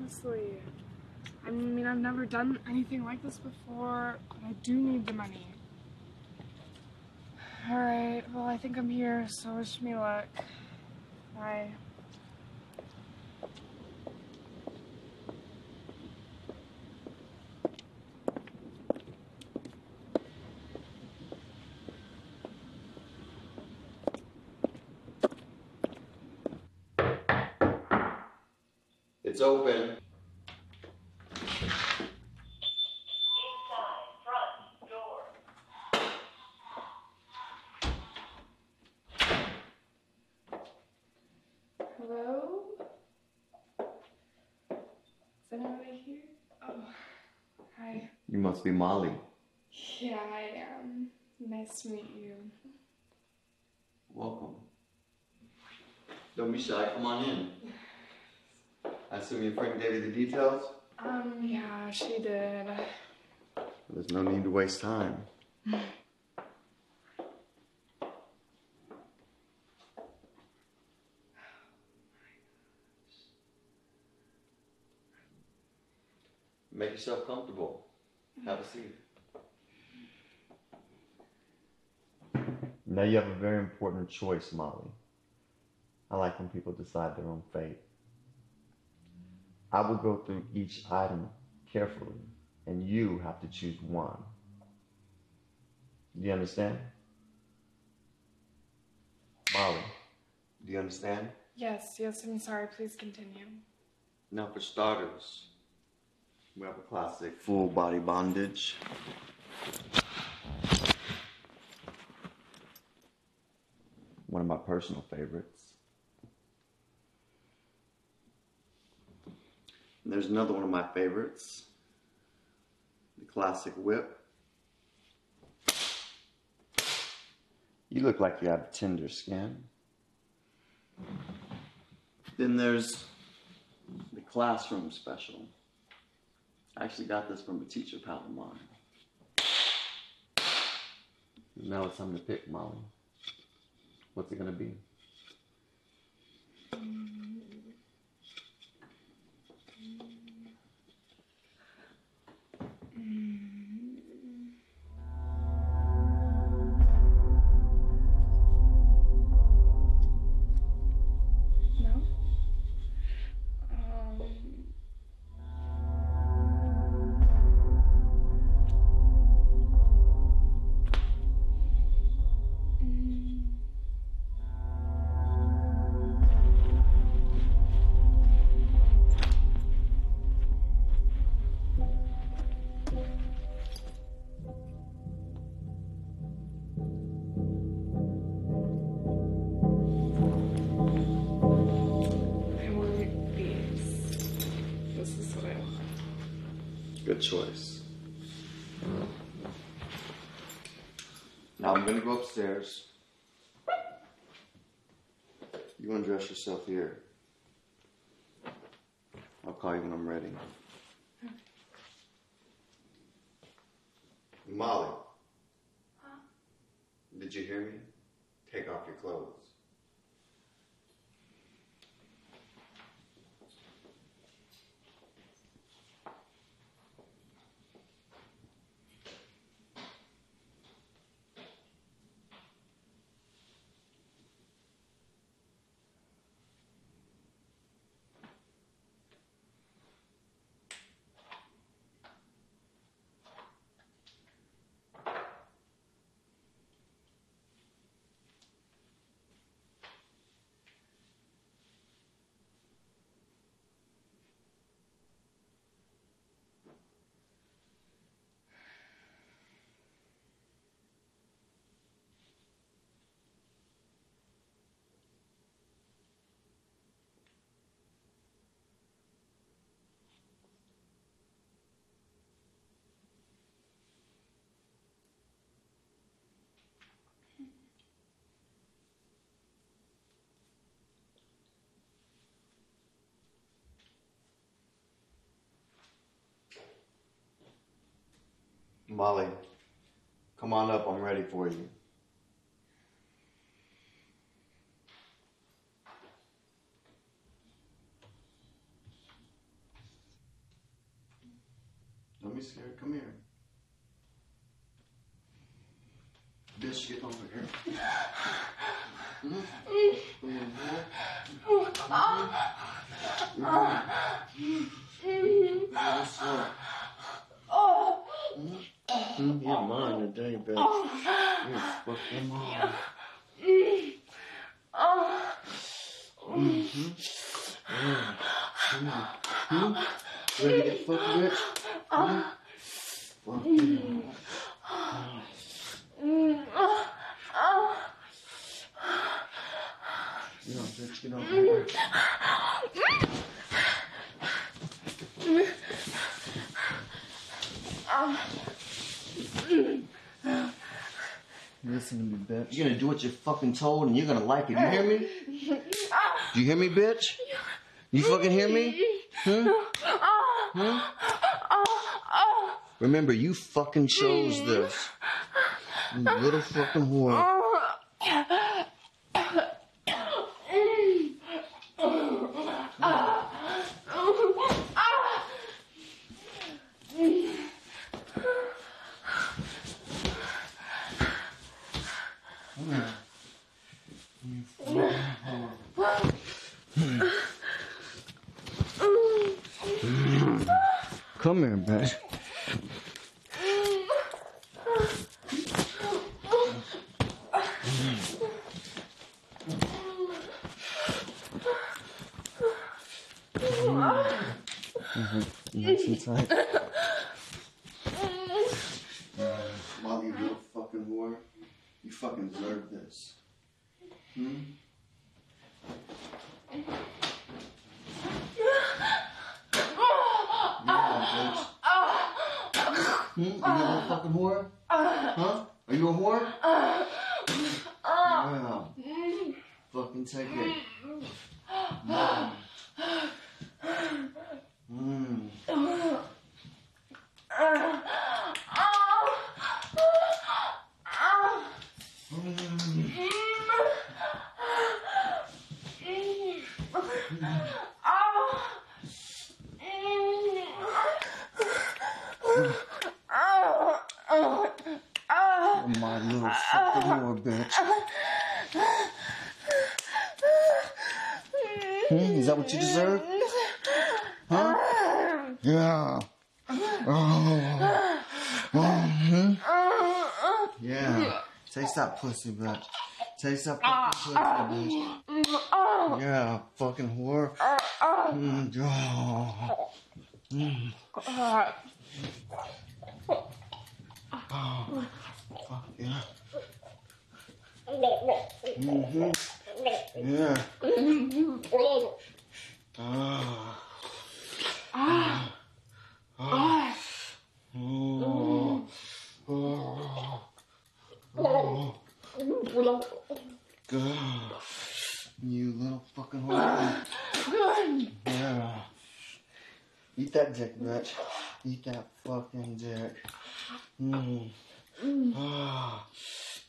honestly. I mean, I've never done anything like this before, but I do need the money. Alright, well, I think I'm here, so wish me luck. Bye. It's open. Inside front door. Hello? Is anybody here? Oh, hi. You must be Molly. Yeah, I am. Nice to meet you. Welcome. Don't be shy, come on in. I assume your friend gave you the details? Um, yeah, she did. There's no need to waste time. Make yourself comfortable. Have a seat. Now you have a very important choice, Molly. I like when people decide their own fate. I will go through each item carefully, and you have to choose one. Do you understand? Molly, do you understand? Yes, yes, I'm sorry. Please continue. Now, for starters, we have a classic full body bondage. One of my personal favorites. And there's another one of my favorites the classic whip. You look like you have tender skin. Then there's the classroom special. I actually got this from a teacher pal of mine. Now it's time to pick, Molly. What's it gonna be? Now I'm gonna go upstairs. You undress yourself here. I'll call you when I'm ready. Molly. Huh? Did you hear me? Take off your clothes. Molly, come on up. I'm ready for you. Don't be scared. Come here. Bitch, get over here. Mhm. Come on, boy. Mhm. Yes, sir. Mhm. Mhm. Today, bitch. You're fucking mine. Mhm. Yeah. Come on. Hmm? Ready to get fucked, bitch? Hmm? Fuck you. Get on, bitch. Get on. Listen to me, bitch. You're gonna do what you're fucking told and you're gonna like it. You hear me? Do you hear me, bitch? You fucking hear me? Hmm? Hmm? Remember, you fucking chose this. You little fucking whore. You fucking whore. Come here, bitch. Nice and tight. Uh, you little fucking whore. You fucking deserve this. Hmm? Yeah. Hmm? You little fucking whore? Huh? Are you a whore? Yeah. Fucking take it. Mm. Mm. Mm. My bitch. Hmm? Is that what you deserve? Huh? Yeah. Oh. Oh, hmm? Yeah. Taste that pussy, bitch. Taste that fucking pussy, bitch. Yeah, fucking whore. Mm, oh. Oh, fuck yeah. Mm-hmm. Yeah. Ah. Ah. Ah. Oh. Oh. Oh. God. You little fucking whore. Yeah. Eat that dick, bitch. Eat that fucking dick. Mm. Ah.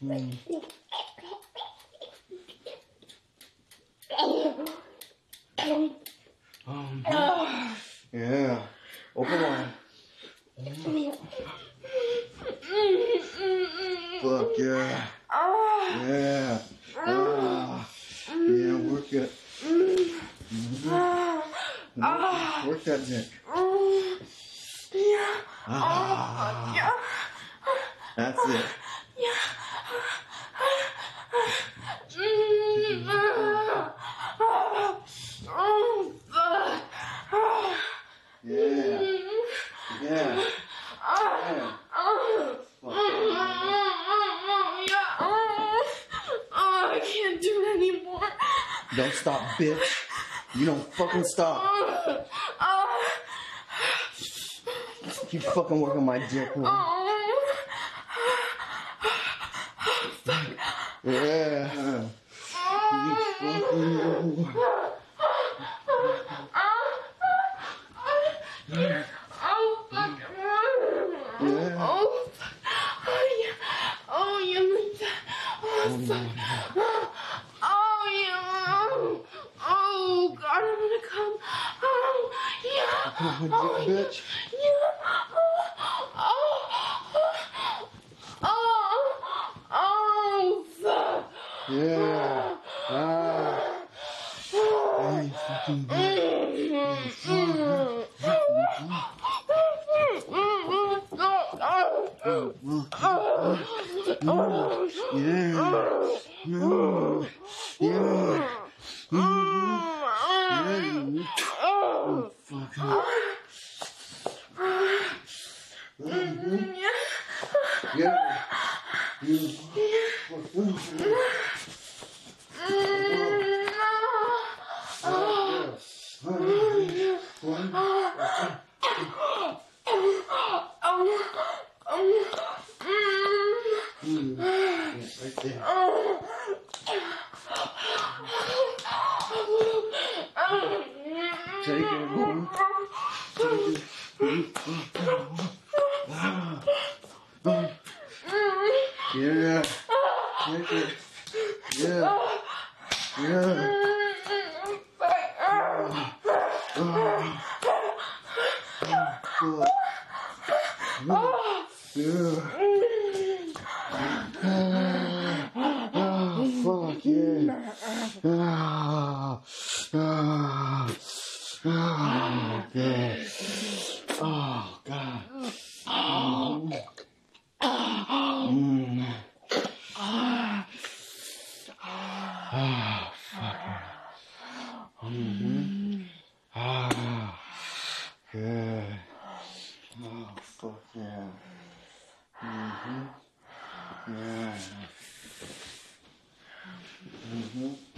Mm. Um, yeah. Open wide. Fuck yeah. Yeah. Ah. Yeah, work it. Mhm. Work that dick. Ah. That's it. Yeah. Yeah. Yeah. Fuck I can't do it anymore. Don't stop, bitch. You don't fucking stop. Keep fucking working my dick. woman. Yeah. You fucking. Oh. Yeah. Oh, oh, yeah. Oh, you like that. Oh, fuck. Oh, oh you oh, bitch. You. Oh, oh, oh, oh, sir. Yeah. Ah. Hey, fucking bitch. Mm-hmm. Yeah. Yeah. Yeah. Yeah. Take it. Yeah. Yeah. Oh, fuck yeah. Ah, ah, ah, yeah. Oh, God. Mm. Ah, fuck yeah. Mhm. Ah, yeah. Oh, fuck yeah. Mhm. Yeah. Mhm.